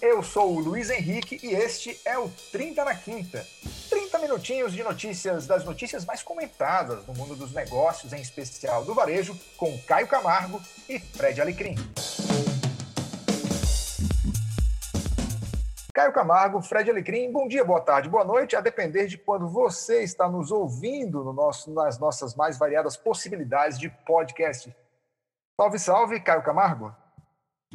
Eu sou o Luiz Henrique e este é o 30 na Quinta. 30 minutinhos de notícias das notícias mais comentadas no mundo dos negócios, em especial do varejo, com Caio Camargo e Fred Alecrim. Caio Camargo, Fred Alecrim, bom dia, boa tarde, boa noite, a depender de quando você está nos ouvindo no nosso, nas nossas mais variadas possibilidades de podcast. Salve, salve, Caio Camargo.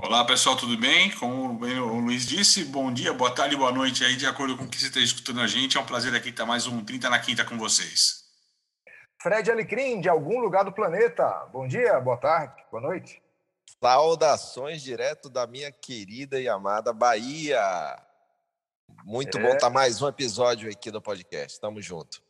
Olá, pessoal, tudo bem? Como o Luiz disse, bom dia, boa tarde, boa noite aí, de acordo com o que você está escutando a gente. É um prazer aqui estar mais um 30 na Quinta com vocês. Fred Alecrim, de algum lugar do planeta. Bom dia, boa tarde, boa noite. Saudações direto da minha querida e amada Bahia. Muito é. bom estar mais um episódio aqui do podcast. Tamo junto.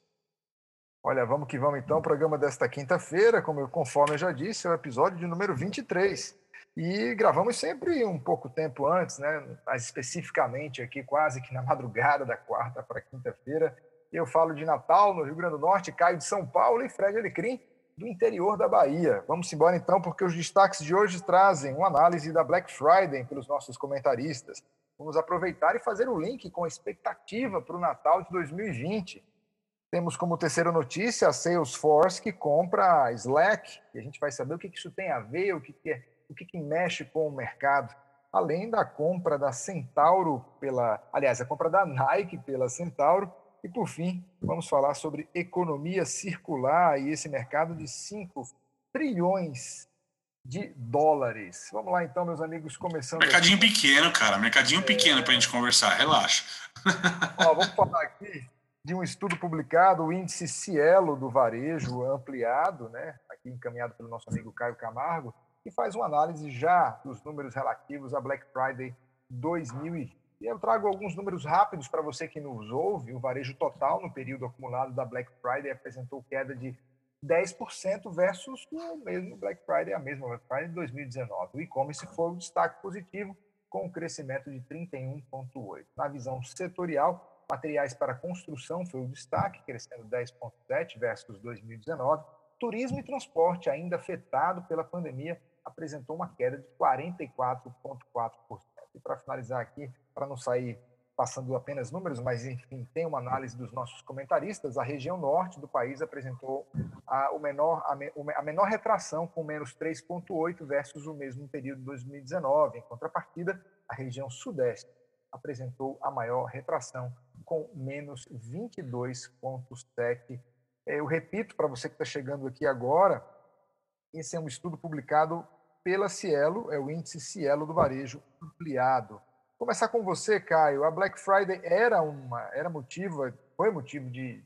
Olha, vamos que vamos então. O programa desta quinta-feira, como eu, conforme eu já disse, é o episódio de número 23. E gravamos sempre um pouco tempo antes, né? mais especificamente aqui, quase que na madrugada da quarta para quinta-feira. Eu falo de Natal, no Rio Grande do Norte, Caio de São Paulo e Fred Alecrim, do interior da Bahia. Vamos embora então, porque os destaques de hoje trazem uma análise da Black Friday pelos nossos comentaristas Vamos aproveitar e fazer o link com a expectativa para o Natal de 2020. Temos como terceira notícia a Salesforce que compra a Slack, e a gente vai saber o que isso tem a ver, o que, é, o que, que mexe com o mercado. Além da compra da Centauro pela, aliás, a compra da Nike pela Centauro. E por fim, vamos falar sobre economia circular e esse mercado de 5 trilhões de dólares. Vamos lá então, meus amigos, começando. Mercadinho aqui. pequeno, cara, mercadinho é... pequeno para a gente conversar, relaxa. Ó, vamos falar aqui de um estudo publicado, o índice Cielo do varejo ampliado, né, aqui encaminhado pelo nosso amigo Caio Camargo, que faz uma análise já dos números relativos a Black Friday 2020. E eu trago alguns números rápidos para você que nos ouve. O varejo total no período acumulado da Black Friday apresentou queda de 10% versus o mesmo Black Friday, a mesma Black Friday de 2019. O e-commerce foi um destaque positivo, com um crescimento de 31,8%. Na visão setorial, materiais para construção foi o destaque, crescendo 10,7% versus 2019. Turismo e transporte, ainda afetado pela pandemia, apresentou uma queda de 44,4%. E para finalizar aqui, para não sair passando apenas números, mas enfim, tem uma análise dos nossos comentaristas, a região norte do país apresentou a, o menor, a, a menor retração, com menos 3,8 versus o mesmo período de 2019. Em contrapartida, a região sudeste apresentou a maior retração, com menos 22,7. Eu repito para você que está chegando aqui agora, esse é um estudo publicado pela Cielo, é o índice Cielo do varejo ampliado começar com você, Caio. A Black Friday era uma era motivo, foi motivo de,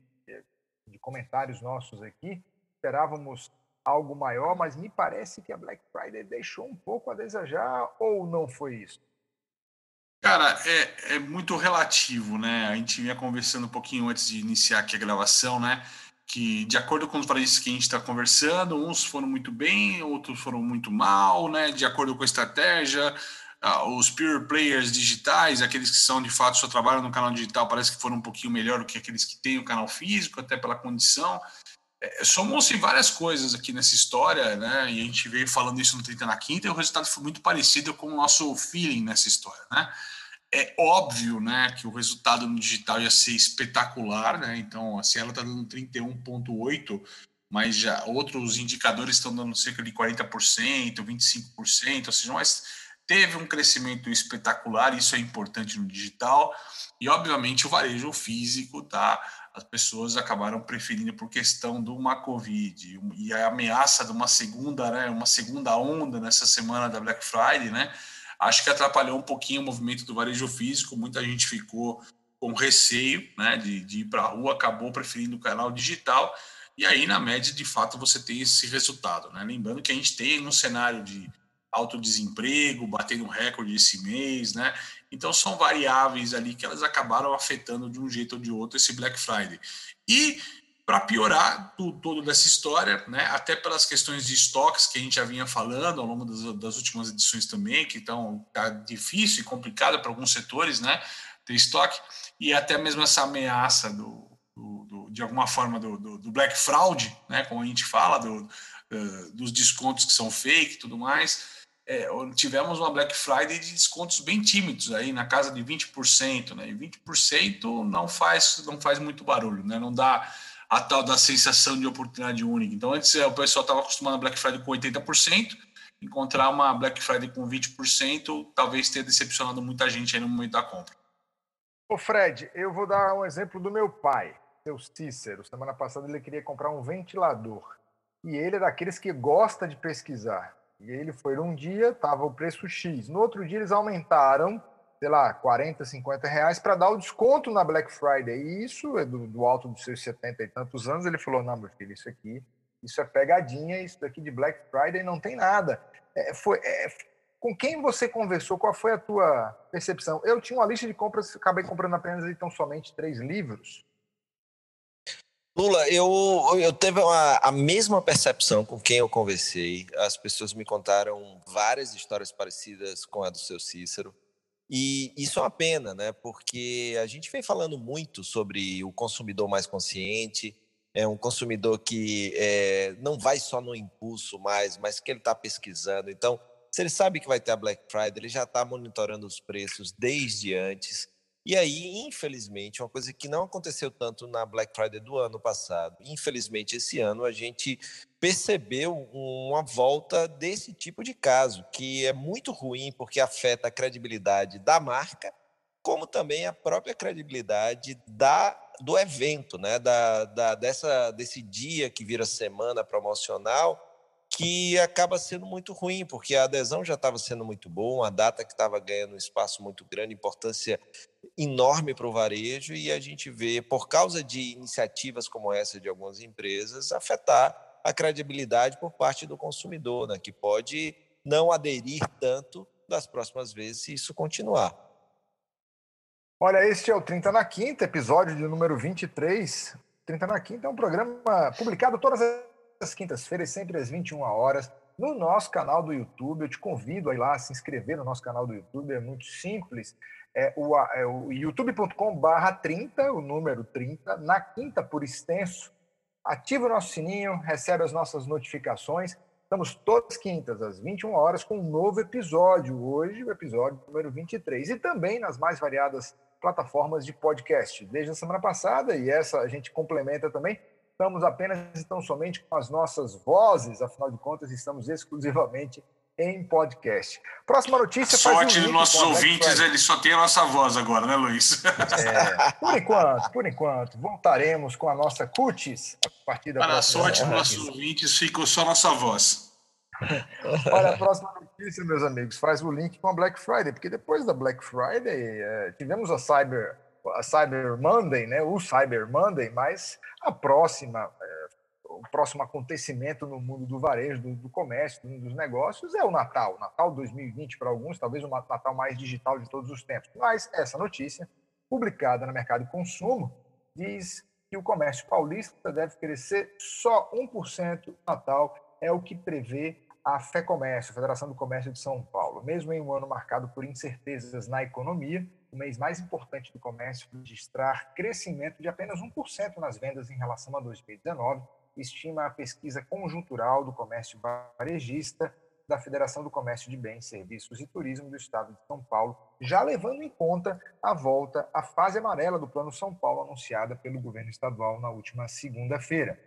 de comentários nossos aqui. Esperávamos algo maior, mas me parece que a Black Friday deixou um pouco a desejar ou não foi isso? Cara, é, é muito relativo, né? A gente vinha conversando um pouquinho antes de iniciar aqui a gravação, né? Que de acordo com os países que a gente está conversando, uns foram muito bem, outros foram muito mal, né? De acordo com a estratégia, os pure players digitais, aqueles que são de fato só trabalham no canal digital, parece que foram um pouquinho melhor do que aqueles que têm o canal físico, até pela condição. É, somou-se várias coisas aqui nessa história, né? E a gente veio falando isso no 30 na quinta, e o resultado foi muito parecido com o nosso feeling nessa história, né? É óbvio, né, que o resultado no digital ia ser espetacular, né? Então, assim, ela está dando 31,8, mas já outros indicadores estão dando cerca de 40%, 25%, ou seja, mas teve um crescimento espetacular, isso é importante no digital, e obviamente o varejo físico, tá? As pessoas acabaram preferindo por questão de uma Covid e a ameaça de uma segunda, né, uma segunda onda nessa semana da Black Friday, né? Acho que atrapalhou um pouquinho o movimento do varejo físico, muita gente ficou com receio, né, de, de ir para a rua, acabou preferindo o canal digital, e aí, na média, de fato, você tem esse resultado. Né? Lembrando que a gente tem um cenário de alto desemprego, batendo recorde esse mês, né? Então são variáveis ali que elas acabaram afetando de um jeito ou de outro esse Black Friday. E para piorar tudo, todo dessa história, né, até pelas questões de estoques que a gente já vinha falando ao longo das, das últimas edições também, que estão tá difícil e complicado para alguns setores, né, ter estoque, e até mesmo essa ameaça do, do, do de alguma forma do, do, Black Fraud, né, como a gente fala, uh, dos descontos que são fake e tudo mais, é, tivemos uma Black Friday de descontos bem tímidos aí na casa de 20%, né? E 20% não faz não faz muito barulho, né? Não dá a tal da sensação de oportunidade única. Então antes o pessoal estava acostumado a Black Friday com 80%, encontrar uma Black Friday com 20% talvez tenha decepcionado muita gente aí no momento da compra. Ô Fred, eu vou dar um exemplo do meu pai, seu Cícero. Semana passada ele queria comprar um ventilador. E ele é daqueles que gosta de pesquisar. E ele foi um dia, estava o preço X. No outro dia eles aumentaram, sei lá, 40, 50 reais para dar o desconto na Black Friday. E isso é do, do, alto dos seus 70 e tantos anos. Ele falou: não, meu filho, isso aqui, isso é pegadinha, isso daqui de Black Friday não tem nada. É, foi, é, com quem você conversou? Qual foi a tua percepção? Eu tinha uma lista de compras, acabei comprando apenas então somente três livros. Lula, eu, eu teve uma, a mesma percepção com quem eu conversei. As pessoas me contaram várias histórias parecidas com a do seu Cícero. E isso é uma pena, né? Porque a gente vem falando muito sobre o consumidor mais consciente, é um consumidor que é, não vai só no impulso mais, mas que ele está pesquisando. Então, se ele sabe que vai ter a Black Friday, ele já está monitorando os preços desde antes. E aí, infelizmente, uma coisa que não aconteceu tanto na Black Friday do ano passado, infelizmente esse ano a gente percebeu uma volta desse tipo de caso, que é muito ruim porque afeta a credibilidade da marca, como também a própria credibilidade da, do evento, né? da, da, dessa, desse dia que vira semana promocional que acaba sendo muito ruim, porque a adesão já estava sendo muito boa, a data que estava ganhando um espaço muito grande, importância enorme para o varejo, e a gente vê, por causa de iniciativas como essa de algumas empresas, afetar a credibilidade por parte do consumidor, né, que pode não aderir tanto das próximas vezes se isso continuar. Olha, este é o 30 na Quinta, episódio de número 23. 30 na Quinta é um programa publicado todas as às quintas-feiras, sempre às 21 horas, no nosso canal do YouTube. Eu te convido a ir lá a se inscrever no nosso canal do YouTube, é muito simples. É o, é o youtube.com/barra 30, o número 30, na quinta por extenso. Ativa o nosso sininho, recebe as nossas notificações. Estamos todas quintas, às 21 horas, com um novo episódio. Hoje, o episódio número 23. E também nas mais variadas plataformas de podcast. Desde a semana passada, e essa a gente complementa também, estamos apenas então somente com as nossas vozes, afinal de contas, estamos exclusivamente em podcast. Próxima notícia. A sorte dos nossos ouvintes, eles só têm a nossa voz agora, né, Luiz? É, por enquanto, por enquanto. Voltaremos com a nossa cutis a partir da Para a sorte dos nossos ouvintes, ficou só nossa voz. Olha, a próxima notícia, meus amigos, faz o link com a Black Friday, porque depois da Black Friday é, tivemos a Cyber a Cyber Monday, né, o Cyber Monday, mas a próxima, é, o próximo acontecimento no mundo do varejo, do, do comércio, do, dos negócios é o Natal. Natal 2020 para alguns, talvez o Natal mais digital de todos os tempos. Mas essa notícia, publicada no Mercado de Consumo, diz que o comércio paulista deve crescer só 1% no Natal, é o que prevê a FEComércio, a Federação do Comércio de São Paulo. Mesmo em um ano marcado por incertezas na economia, o mês mais importante do comércio registrar crescimento de apenas 1% nas vendas em relação a 2019, estima a pesquisa conjuntural do comércio varejista da Federação do Comércio de Bens, Serviços e Turismo do Estado de São Paulo, já levando em conta a volta à fase amarela do Plano São Paulo anunciada pelo governo estadual na última segunda-feira.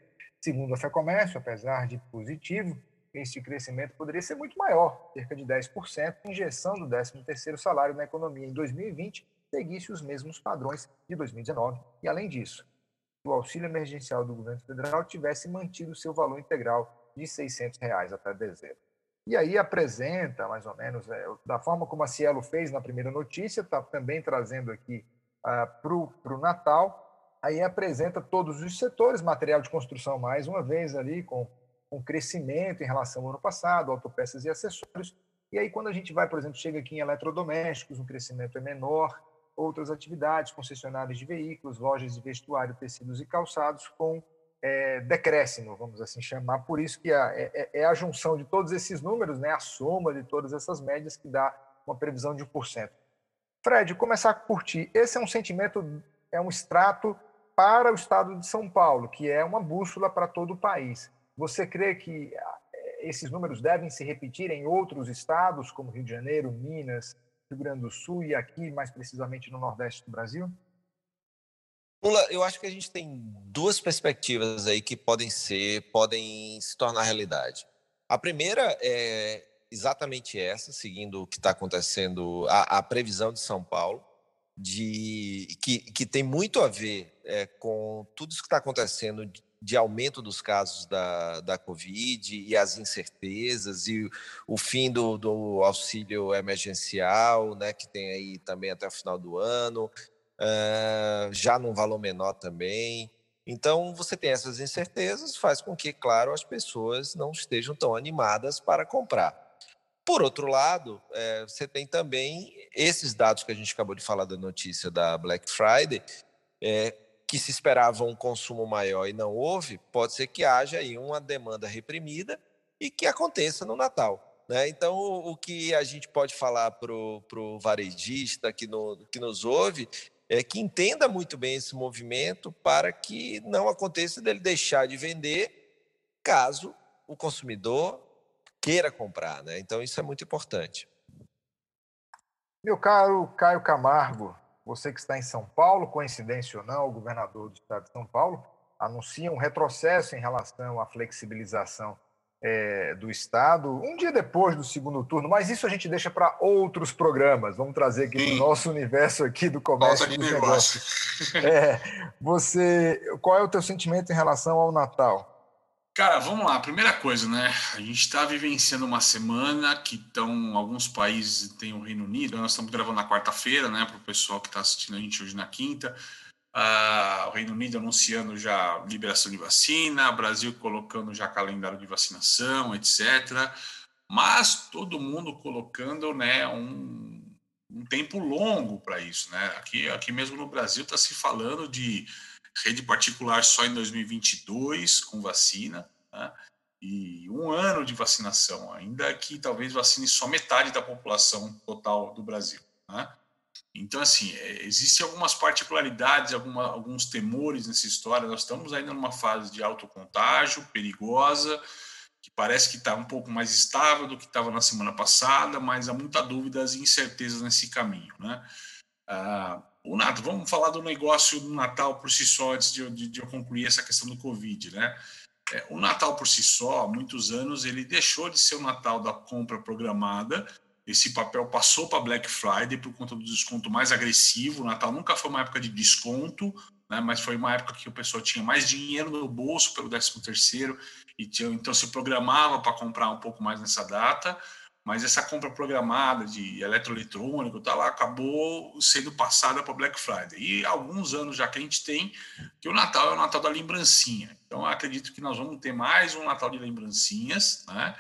Segundo a FEComércio, apesar de positivo, este crescimento poderia ser muito maior, cerca de 10%, injeção do 13º salário na economia em 2020 seguisse os mesmos padrões de 2019. E, além disso, o auxílio emergencial do governo federal tivesse mantido seu valor integral de 600 reais até dezembro. E aí apresenta, mais ou menos, é, da forma como a Cielo fez na primeira notícia, está também trazendo aqui ah, para o Natal, aí apresenta todos os setores, material de construção mais uma vez ali, com um crescimento em relação ao ano passado, autopeças e acessórios. E aí, quando a gente vai, por exemplo, chega aqui em eletrodomésticos, o crescimento é menor, outras atividades, concessionárias de veículos, lojas de vestuário, tecidos e calçados, com é, decréscimo, vamos assim chamar. Por isso que a, é, é, é, a junção de todos esses números, né, a soma de todas essas médias, que dá uma previsão de 1%. Fred, começar por ti. Esse é um sentimento, é um extrato para o estado de São Paulo, que é uma bússola para todo o país. Você crê que é, esses números devem se repetir em outros estados, como Rio de Janeiro, Minas, Rio Grande do Sul e aqui, mais precisamente, no Nordeste do Brasil? Lula, eu acho que a gente tem duas perspectivas aí que podem ser, podem se tornar realidade. A primeira é exatamente essa, seguindo o que está acontecendo, a, a, previsão de São Paulo, de que, que tem muito a ver é, com tudo isso que está acontecendo de, aumento dos casos da, da Covid e as incertezas e o fim do, do auxílio emergencial, né, que tem aí também até o final do ano, uh, já num valor menor também. Então, você tem essas incertezas, faz com que, claro, as pessoas não estejam tão animadas para comprar. Por outro lado, é, você tem também esses dados que a gente acabou de falar da notícia da Black Friday, é, que se esperava um consumo maior e não houve, pode ser que haja aí uma demanda reprimida e que aconteça no Natal. Né? Então, o, o que a gente pode falar para o varejista que, no, que nos ouve é, que entenda muito bem esse movimento para que não aconteça dele deixar de vender caso o consumidor queira comprar. Né? Então, isso é muito importante. Meu caro Caio Camargo, você que está em São Paulo, coincidência ou não, o governador do estado de São Paulo anuncia um retrocesso em relação à flexibilização é, do Estado, um dia depois do segundo turno, mas isso a gente deixa para outros programas. Vamos trazer aqui para o nosso universo aqui do comércio dos negócios. É, você, qual é o teu sentimento em relação ao Natal? Cara, vamos lá. Primeira coisa, né? A gente está vivenciando uma semana que estão alguns países tem o Reino Unido. Nós estamos gravando na quarta-feira, né? Para o pessoal que está assistindo a gente hoje na quinta. Uh, o Reino Unido anunciando já liberação de vacina, Brasil colocando já calendário de vacinação, etc. Mas todo mundo colocando né, um, um tempo longo para isso. Né? Aqui, aqui mesmo no Brasil está se falando de rede particular só em 2022 com vacina. Né? E um ano de vacinação, ainda que talvez vacine só metade da população total do Brasil. Né? Então, assim, é, existem algumas particularidades, alguma, alguns temores nessa história. Nós estamos ainda numa fase de alto contágio, perigosa, que parece que está um pouco mais estável do que estava na semana passada, mas há muita dúvidas e incertezas nesse caminho, né? Ah, o Nato, vamos falar do negócio do Natal por si só, antes de, de, de eu concluir essa questão do Covid, né? É, o Natal por si só, há muitos anos, ele deixou de ser o Natal da compra programada esse papel passou para Black Friday por conta do desconto mais agressivo. O Natal nunca foi uma época de desconto, né, mas foi uma época que o pessoal tinha mais dinheiro no bolso pelo 13 terceiro e então se programava para comprar um pouco mais nessa data. Mas essa compra programada de eletroeletrônico tá lá, acabou sendo passada para Black Friday. E alguns anos já que a gente tem que o Natal é o Natal da lembrancinha. Então acredito que nós vamos ter mais um Natal de lembrancinhas, né?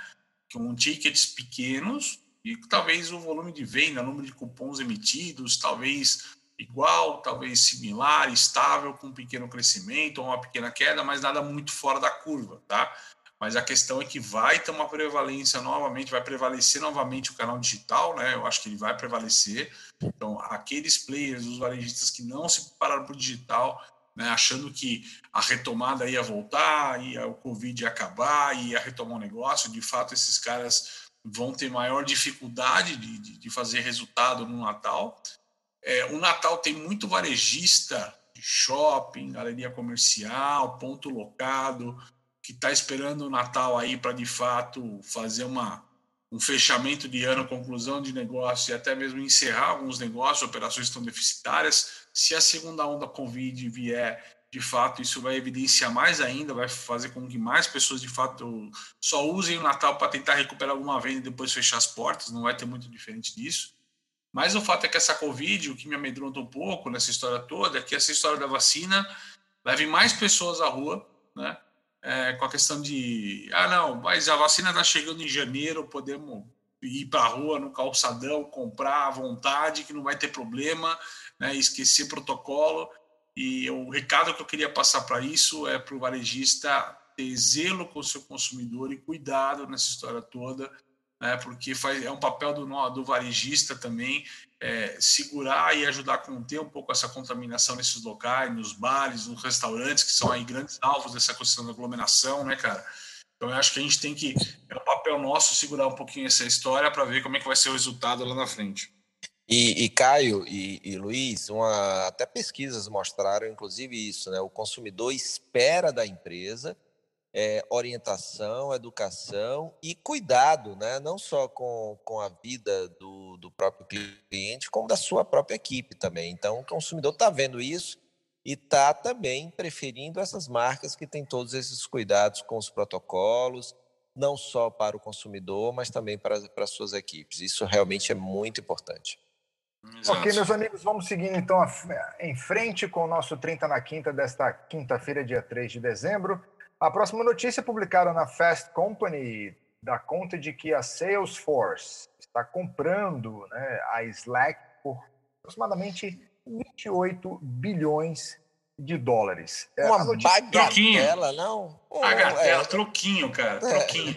com tickets pequenos, e talvez o volume de venda, o número de cupons emitidos, talvez igual, talvez similar, estável, com um pequeno crescimento ou uma pequena queda, mas nada muito fora da curva, tá? Mas a questão é que vai ter uma prevalência novamente, vai prevalecer novamente o canal digital, né? Eu acho que ele vai prevalecer. Então, aqueles players, os varejistas que não se prepararam para o digital, né, achando que a retomada ia voltar, ia o Covid ia acabar, ia retomar o negócio, de fato, esses caras vão ter maior dificuldade de, de, de fazer resultado no Natal. É, o Natal tem muito varejista de shopping, galeria comercial, ponto locado, que está esperando o Natal aí para de fato fazer uma, um fechamento de ano, conclusão de negócio e até mesmo encerrar alguns negócios, operações estão deficitárias. Se a segunda onda Covid vier de fato, isso vai evidenciar mais ainda, vai fazer com que mais pessoas, de fato, só usem o Natal para tentar recuperar alguma venda e depois fechar as portas, não vai ter muito diferente disso. Mas o fato é que essa Covid, o que me amedronta um pouco nessa história toda, é que essa história da vacina leve mais pessoas à rua, né? É, com a questão de, ah, não, mas a vacina está chegando em janeiro, podemos ir para a rua no calçadão, comprar à vontade, que não vai ter problema, né? esquecer protocolo. E o recado que eu queria passar para isso é para o varejista ter zelo com o seu consumidor e cuidado nessa história toda, né, porque faz, é um papel do, do varejista também é, segurar e ajudar a conter um pouco essa contaminação nesses locais, nos bares, nos restaurantes, que são aí grandes alvos dessa questão da aglomeração, né, cara? Então, eu acho que a gente tem que, é o papel nosso segurar um pouquinho essa história para ver como é que vai ser o resultado lá na frente. E, e Caio e, e Luiz, uma, até pesquisas mostraram, inclusive, isso, né? O consumidor espera da empresa é, orientação, educação e cuidado, né? não só com, com a vida do, do próprio cliente, como da sua própria equipe também. Então, o consumidor está vendo isso e está também preferindo essas marcas que têm todos esses cuidados com os protocolos, não só para o consumidor, mas também para, para as suas equipes. Isso realmente é muito importante. Exato. Ok, meus amigos, vamos seguindo então em frente com o nosso 30 na quinta desta quinta-feira, dia 3 de dezembro. A próxima notícia publicada na Fast Company dá conta de que a Salesforce está comprando né, a Slack por aproximadamente 28 bilhões de dólares. É, Uma notícia... bagatela, não? Bagatela, é... troquinho, cara, é. troquinho.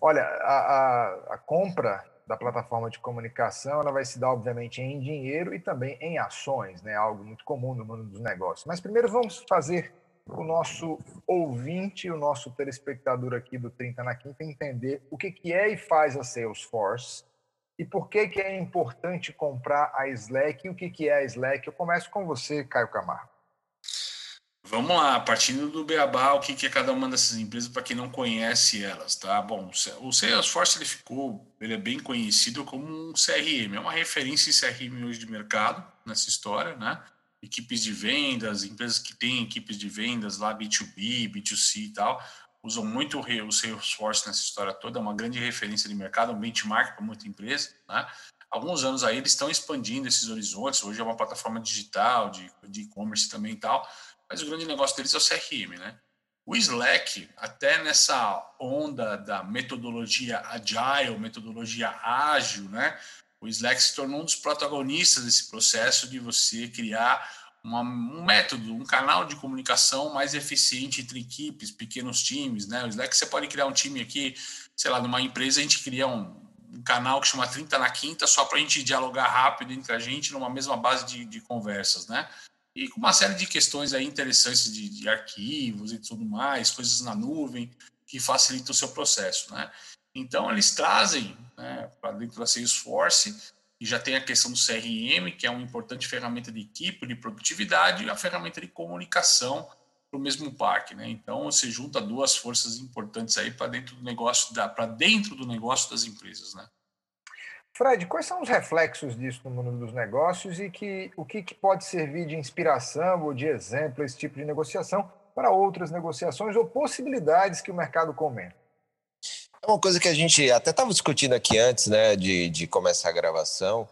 Olha, a, a, a compra da plataforma de comunicação ela vai se dar, obviamente, em dinheiro e também em ações, né? algo muito comum no mundo dos negócios. Mas primeiro vamos fazer o nosso ouvinte, o nosso telespectador aqui do 30 na Quinta entender o que, que é e faz a Salesforce e por que, que é importante comprar a Slack e o que, que é a Slack. Eu começo com você, Caio Camargo. Vamos lá, partindo do Beabá, o que, é cada uma dessas empresas para quem não conhece elas, tá? Bom, o Salesforce ele ficou, ele é bem conhecido como um CRM, é uma referência em CRM hoje de mercado nessa história, né? Equipes de vendas, empresas que têm equipes de vendas lá, B2B, B2C e tal, usam muito o Salesforce nessa história toda, é uma grande referência de mercado, um benchmark para muita empresa. Né? Alguns anos aí eles estão expandindo esses horizontes, hoje é uma plataforma digital, de e-commerce também e tal, mas o grande negócio deles é o CRM, né? O Slack, até nessa onda da metodologia agile, metodologia ágil, né? O Slack se tornou um dos protagonistas desse processo de você criar uma, um método, um canal de comunicação mais eficiente entre equipes, pequenos times, né? O Slack você pode criar um time aqui, sei lá, numa empresa a gente cria um, um canal que chama 30 na quinta só para a gente dialogar rápido entre a gente numa mesma base de, de, conversas, né? E com uma série de questões aí interessantes de, de arquivos e tudo mais, coisas na nuvem que facilitam o seu processo, né? Então, eles trazem né, para dentro da Salesforce, e já tem a questão do CRM, que é uma importante ferramenta de equipe, de produtividade, e a ferramenta de comunicação para o mesmo parque. Né? Então, você junta duas forças importantes aí para dentro do negócio, para dentro do negócio das empresas. Né? Fred, quais são os reflexos disso no mundo dos negócios e que, o que, que pode servir de inspiração ou de exemplo esse tipo de negociação para outras negociações ou possibilidades que o mercado comenta? É uma coisa que a gente até estava discutindo aqui antes, né, de, de começar a gravação,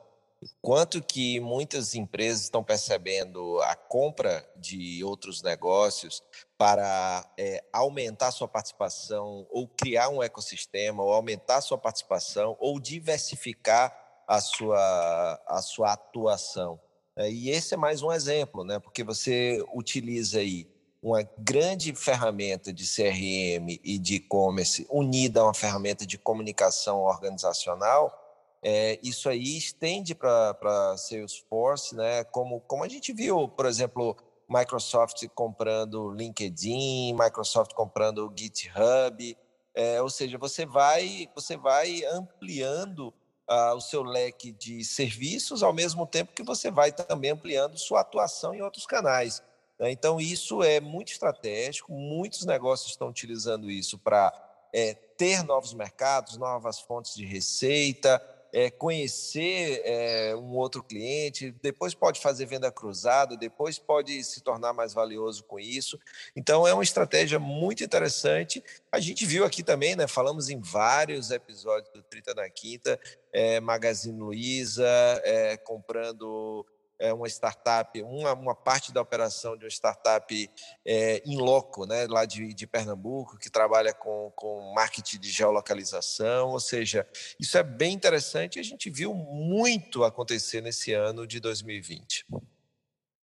quanto que muitas empresas estão percebendo a compra de outros negócios para é, aumentar sua participação ou criar um ecossistema ou aumentar sua participação ou diversificar a sua, a sua atuação. É, e esse é mais um exemplo, né? Porque você utiliza aí uma grande ferramenta de CRM e de e-commerce unida a uma ferramenta de comunicação organizacional, é, isso aí estende para Salesforce, né? Como, como a gente viu, por exemplo, Microsoft comprando LinkedIn, Microsoft comprando GitHub, é, ou seja, você vai você vai ampliando ah, o seu leque de serviços ao mesmo tempo que você vai também ampliando sua atuação em outros canais. Né? Então, isso é muito estratégico, muitos negócios estão utilizando isso para é, ter novos mercados, novas fontes de receita, é, conhecer é, um outro cliente, depois pode fazer venda cruzada, depois pode se tornar mais valioso com isso. Então, é uma estratégia muito interessante. A gente viu aqui também, né, falamos em vários episódios do 30 na Quinta, é, Magazine Luiza, é, comprando é, uma startup, uma, uma parte da operação de uma startup é, loco, né, lá de, de Pernambuco, que trabalha com, com marketing de geolocalização, ou seja, isso é bem interessante e a gente viu muito acontecer nesse ano de 2020.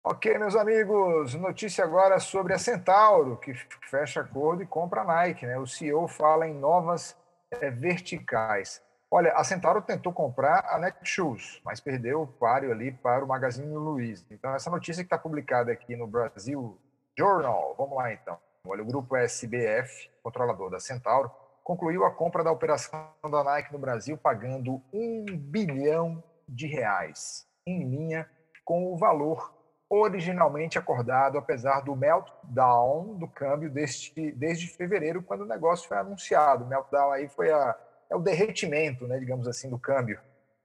Ok, meus amigos, notícia agora sobre a Centauro, que fecha acordo e compra a Nike. Né? O CEO fala em novas é, verticais. Olha, a Centauro tentou comprar a Netshoes, mas perdeu o páreo ali para o Magazine Luiza. Então, essa notícia que está publicada aqui no Brasil Journal, vamos lá então. Olha, o grupo SBF, controlador da Centauro, concluiu a compra da operação da Nike no Brasil, pagando um bilhão de reais, em linha com o valor originalmente acordado, apesar do meltdown do câmbio desde, desde fevereiro, quando o negócio foi anunciado. O meltdown aí foi a, é o derretimento, né, digamos assim, do câmbio,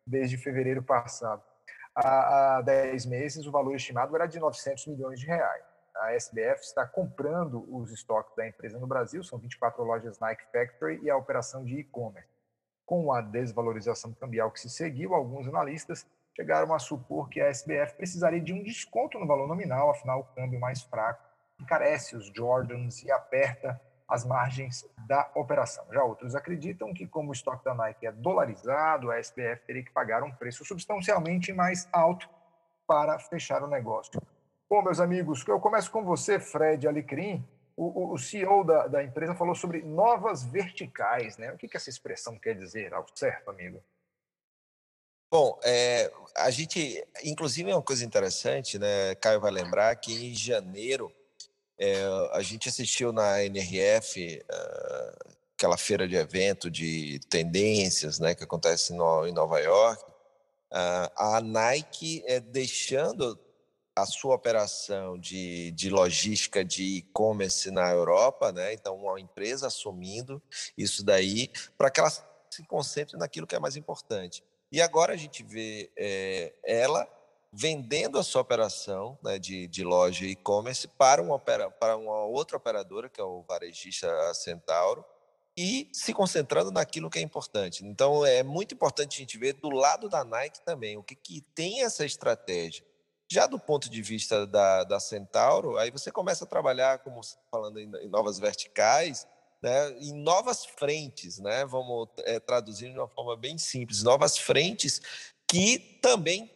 desde fevereiro passado. Há, há 10 meses, o valor estimado era de 900 milhões de reais. A SBF está comprando os estoques da empresa no Brasil, são 24 lojas Nike Factory e a operação de e-commerce. Com a desvalorização cambial que se seguiu, alguns analistas chegaram a supor que a SBF precisaria de um desconto no valor nominal, afinal, o câmbio mais fraco encarece os Jordans e aperta as margens da operação. Já outros acreditam que, como o estoque da Nike é dolarizado, a SBF teria que pagar um preço substancialmente mais alto para fechar o negócio. Bom, meus amigos, eu começo com você, Fred Alecrim. O, o CEO da, da, empresa falou sobre novas verticais, né? O que, que essa expressão quer dizer, ao certo, amigo? Bom, é, a gente, inclusive, é uma coisa interessante, né? Caio vai lembrar que em janeiro é, a gente assistiu na NRF ah, aquela feira de evento de tendências, né, que acontece no, em Nova York. Uh, a Nike é deixando a sua operação de, de logística de e-commerce na Europa, né? Então, uma empresa assumindo isso daí para que ela se concentre naquilo que é mais importante. E agora a gente vê é, ela vendendo a sua operação né, de, de loja e-commerce para, uma, para uma outra operadora, que é o varejista Centauro, e se concentrando naquilo que é importante. Então, é muito importante a gente ver do lado da Nike também, o que, que tem essa estratégia. Já do ponto de vista da, da Centauro, aí você começa a trabalhar, como está falando, em, em novas verticais, né, em novas frentes, né, vamos é, traduzir de uma forma bem simples, novas frentes que também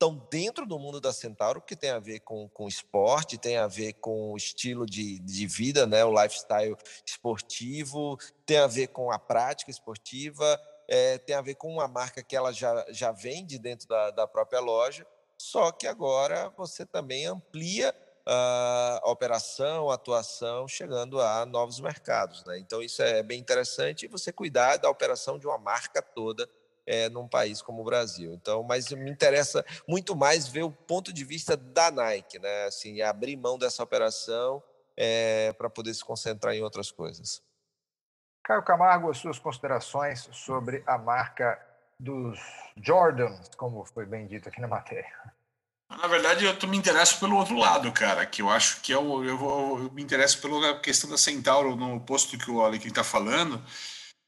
estão dentro do mundo da Centauro, que tem a ver com, com esporte, tem a ver com o estilo de, de vida, né, o lifestyle esportivo, tem a ver com a prática esportiva, é, tem a ver com uma marca que ela já, já vende dentro da, da própria loja, só que agora você também amplia a operação, a atuação, chegando a novos mercados. Né? Então, isso é bem interessante, você cuidar da operação de uma marca toda é, num país como o Brasil. Então, mas me interessa muito mais ver o ponto de vista da Nike, né? Assim, abrir mão dessa operação é, para poder se concentrar em outras coisas. Caio Camargo, as suas considerações sobre a marca dos Jordans, como foi bem dito aqui na matéria. Na verdade, eu me interesso pelo outro lado, cara, que eu acho que é o, eu, vou, eu me interesso pela questão da Centauro, no posto que o Alequim está falando,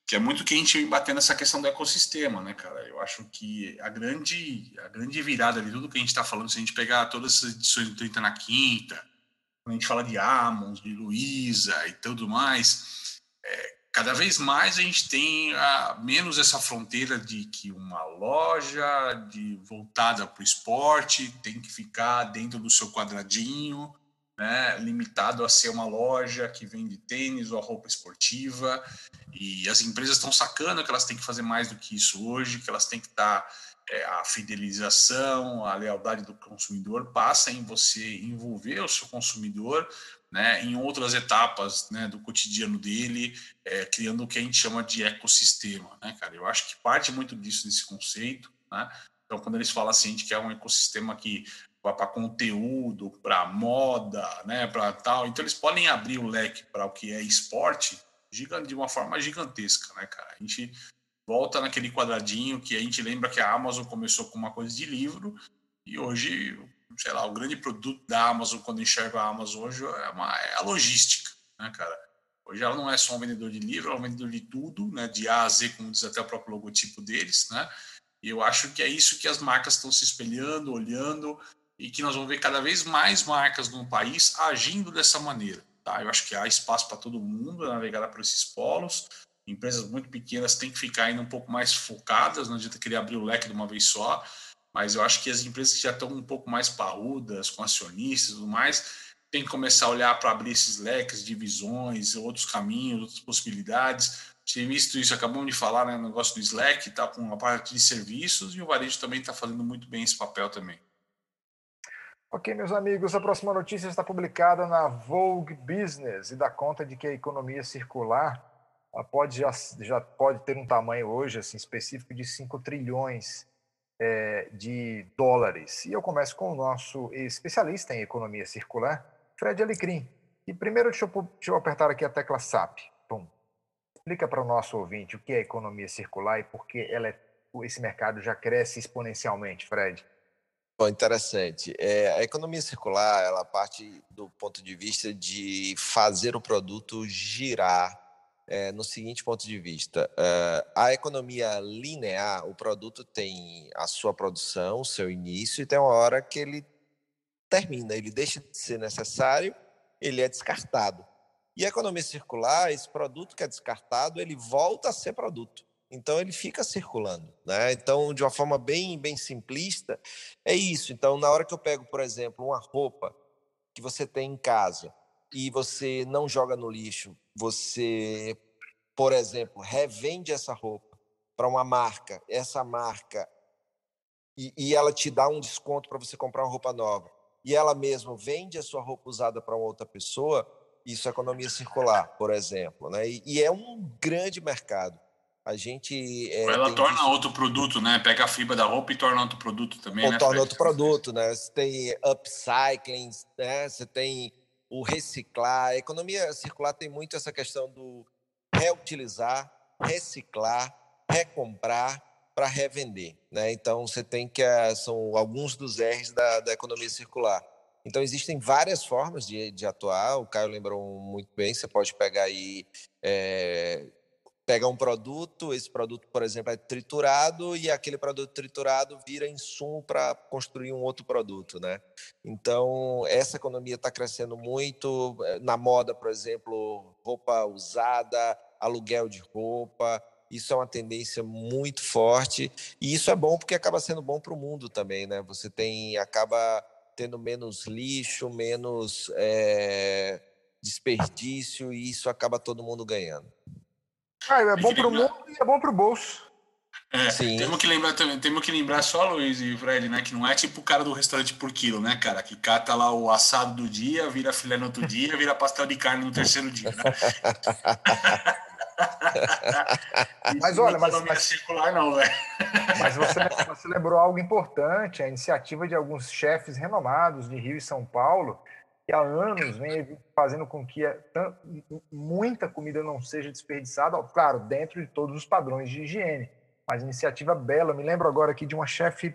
que é muito quente em bater nessa questão do ecossistema, né, cara? Eu acho que a grande, a grande virada de tudo que a gente está falando, se a gente pegar todas essas edições do 30 na quinta, quando a gente fala de Amons, de Luiza e tudo mais, é, cada vez mais a gente tem a, menos essa fronteira de que uma loja de, voltada para o esporte tem que ficar dentro do seu quadradinho, né, limitado a ser uma loja que vende tênis ou roupa esportiva. E as empresas estão sacando que elas têm que fazer mais do que isso hoje, que elas têm que estar. É, a fidelização, a lealdade do consumidor passa em você envolver o seu consumidor né, em outras etapas né, do cotidiano dele, é, criando o que a gente chama de ecossistema. Né, cara? Eu acho que parte muito disso, desse conceito. Né? Então, quando eles falam assim, a gente quer um ecossistema que para conteúdo, para moda, né, para tal, então eles podem abrir o leque para o que é esporte de uma forma gigantesca, né, cara? A gente volta naquele quadradinho que a gente lembra que a Amazon começou com uma coisa de livro e hoje sei lá, o grande produto da Amazon, quando enxerga a Amazon hoje, é, uma, é a logística, né, cara? Hoje ela não é só um vendedor de livro, ela é um vendedor de tudo, né, de A a Z, como diz até o próprio logotipo deles, né? E eu acho que é isso que as marcas estão se espelhando, olhando, e que nós vamos ver cada vez mais marcas no país agindo dessa maneira, tá? Eu acho que há espaço para todo mundo navegar por esses polos, empresas muito pequenas têm que ficar ainda um pouco mais focadas, não adianta querer abrir o leque de uma vez só, mas eu acho que as empresas que já estão um pouco mais parrudas, com acionistas e tudo mais, tem que começar a olhar para abrir esses leques, divisões, outros caminhos, outras possibilidades. Tinha visto isso, acabamos de falar, né, no negócio do Slack, está com uma parte de serviços e o varejo também está fazendo muito bem esse papel também. Ok, meus amigos, a próxima notícia está publicada na Vogue Business e dá conta de que a economia circular pode já, já pode ter um tamanho hoje assim específico de 5 trilhões é, de dólares. E eu começo com o nosso especialista em economia circular, Fred Alecrim. E primeiro deixa eu, deixa eu apertar aqui a tecla SAP. Pum. Explica para o nosso ouvinte o que é economia circular e por que ela é, esse mercado já cresce exponencialmente, Fred. Bom, interessante. É, a economia circular, ela parte do ponto de vista de fazer o produto girar é, no seguinte ponto de vista: é, a economia linear, o produto tem a sua produção, o seu início, e tem uma hora que ele termina, ele deixa de ser necessário, ele é descartado. E a economia circular, esse produto que é descartado, ele volta a ser produto. Então ele fica circulando, né? Então, de uma forma bem bem simplista, é isso. Então, na hora que eu pego, por exemplo, uma roupa que você tem em casa e você não joga no lixo, você, por exemplo, revende essa roupa para uma marca, essa marca e, e ela te dá um desconto para você comprar uma roupa nova, e ela mesma vende a sua roupa usada para outra pessoa, isso é economia circular, por exemplo, né? E, e é um grande mercado. A gente. É, Ela torna visto... outro produto, né? Pega a fibra da roupa e torna outro produto também, Ou né? torna outro produto, né? Você tem upcycling, né? Você tem o reciclar. A economia circular tem muito essa questão do reutilizar, reciclar, recomprar para revender, né? Então você tem que eh, são alguns dos R's da, da economia circular. Então existem várias formas de, de atuar. O Caio lembrou muito bem. Você pode pegar aí é, pega um produto, esse produto, por exemplo, é triturado e aquele produto triturado vira insumo para construir um outro produto, né? Então, essa economia está crescendo muito eh, na moda, por exemplo, roupa usada, aluguel de roupa. Isso é uma tendência muito forte e isso é bom porque acaba sendo bom para o mundo também, né? Você tem acaba tendo menos lixo, menos é, desperdício e isso acaba todo mundo ganhando. Ah, é bom para o mundo e é bom para o bolso. É, Sim. temos que lembrar também, temos que lembrar só, Luiz e Fred, né? Que não é tipo o cara do restaurante por quilo, né, cara? Que cata lá o assado do dia, vira filé no outro dia, vira pastel de carne no terceiro dia, né? mas olha, mas, mas circular não, velho. Mas você, você lembrou algo importante, a iniciativa de alguns chefes renomados de Rio e São Paulo que há anos vem fazendo com que muita comida não seja desperdiçada, claro, dentro de todos os padrões de higiene. Mas iniciativa bela, me lembro agora aqui de uma chefe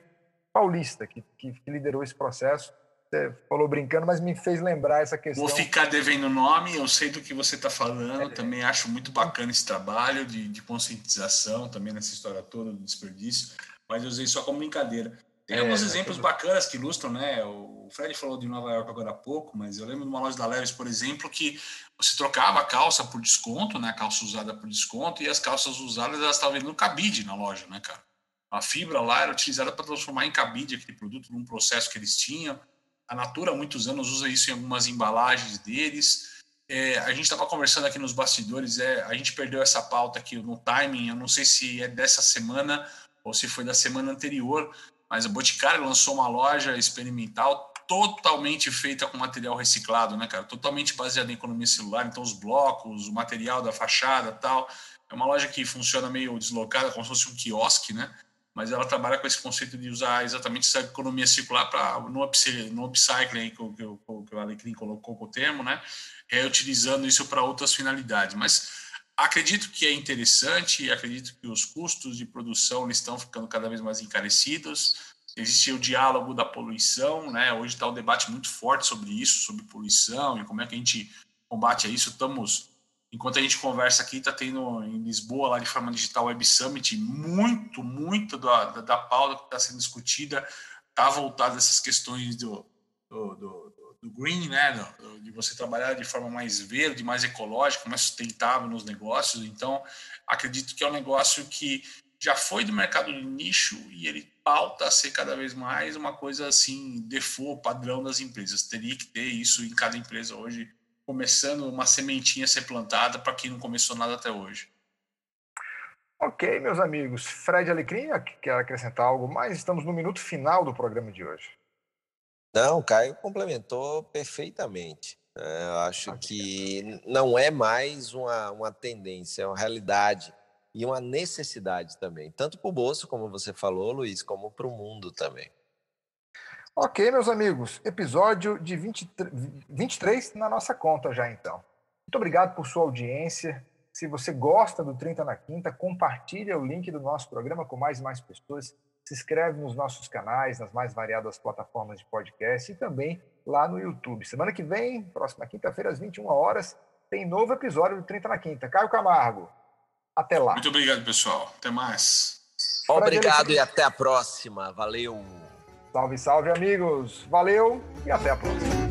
paulista que, que, liderou esse processo. Você falou brincando, mas me fez lembrar essa questão. Vou ficar devendo nome, eu sei do que você está falando, é, também acho muito bacana esse trabalho de, de conscientização também nessa história toda do desperdício, mas eu usei só como brincadeira. Tem é, alguns exemplos bacanas que ilustram, né? O Fred falou de Nova York agora há pouco, mas eu lembro de uma loja da Leves, por exemplo, que você trocava a calça por desconto, né? A calça usada por desconto, e as calças usadas elas estavam vendendo cabide na loja, né, cara? A fibra lá era utilizada para transformar em cabide aquele produto num processo que eles tinham. A Natura há muitos anos usa isso em algumas embalagens deles. É, a gente estava conversando aqui nos bastidores, é, a gente perdeu essa pauta aqui no timing, eu não sei se é dessa semana ou se foi da semana anterior, mas a Boticário lançou uma loja experimental totalmente feita com material reciclado, né, cara? Totalmente baseada em economia celular, então os blocos, o material da fachada tal. É uma loja que funciona meio deslocada, como se fosse um quiosque, né? Mas ela trabalha com esse conceito de usar exatamente essa economia circular para no, no upcycling, que, que, que o Alecrim colocou o termo, né? Reutilizando isso para outras finalidades. Mas Acredito que é interessante acredito que os custos de produção estão ficando cada vez mais encarecidos. Existe o diálogo da poluição, né? Hoje está um debate muito forte sobre isso, sobre poluição e como é que a gente combate isso. Estamos, enquanto a gente conversa aqui, está tendo em Lisboa, lá de forma digital, Web Summit, muito, muito da, da, da pauta que está sendo discutida está voltada a essas questões do, do, do do green, né, de você trabalhar de forma mais verde, mais ecológica, mais sustentável nos negócios. Então, acredito que é um negócio que já foi do mercado de nicho e ele pauta a ser cada vez mais uma coisa assim, default, padrão das empresas. Teria que ter isso em cada empresa hoje, começando uma sementinha a ser plantada para quem não começou nada até hoje. Ok, meus amigos. Fred Alecrim, quer acrescentar algo mais? Estamos no minuto final do programa de hoje. Não, o Caio complementou perfeitamente. É, eu acho que não é mais uma, uma tendência, é uma realidade e uma necessidade também, tanto para o bolso, como você falou, Luiz, como para o mundo também. Ok, meus amigos, episódio de 23, 23 na nossa conta já então. Muito obrigado por sua audiência. Se você gosta do 30 na Quinta, compartilha o link do nosso programa com mais e mais pessoas. Se inscreve nos nossos canais, nas mais variadas plataformas de podcast e também lá no YouTube. Semana que vem, próxima quinta-feira, às 21 horas, tem novo episódio do 30 na Quinta. Caio Camargo, até lá. Muito obrigado, pessoal. Até mais. Obrigado e até a próxima. Valeu. Salve, salve, amigos. Valeu e até a próxima.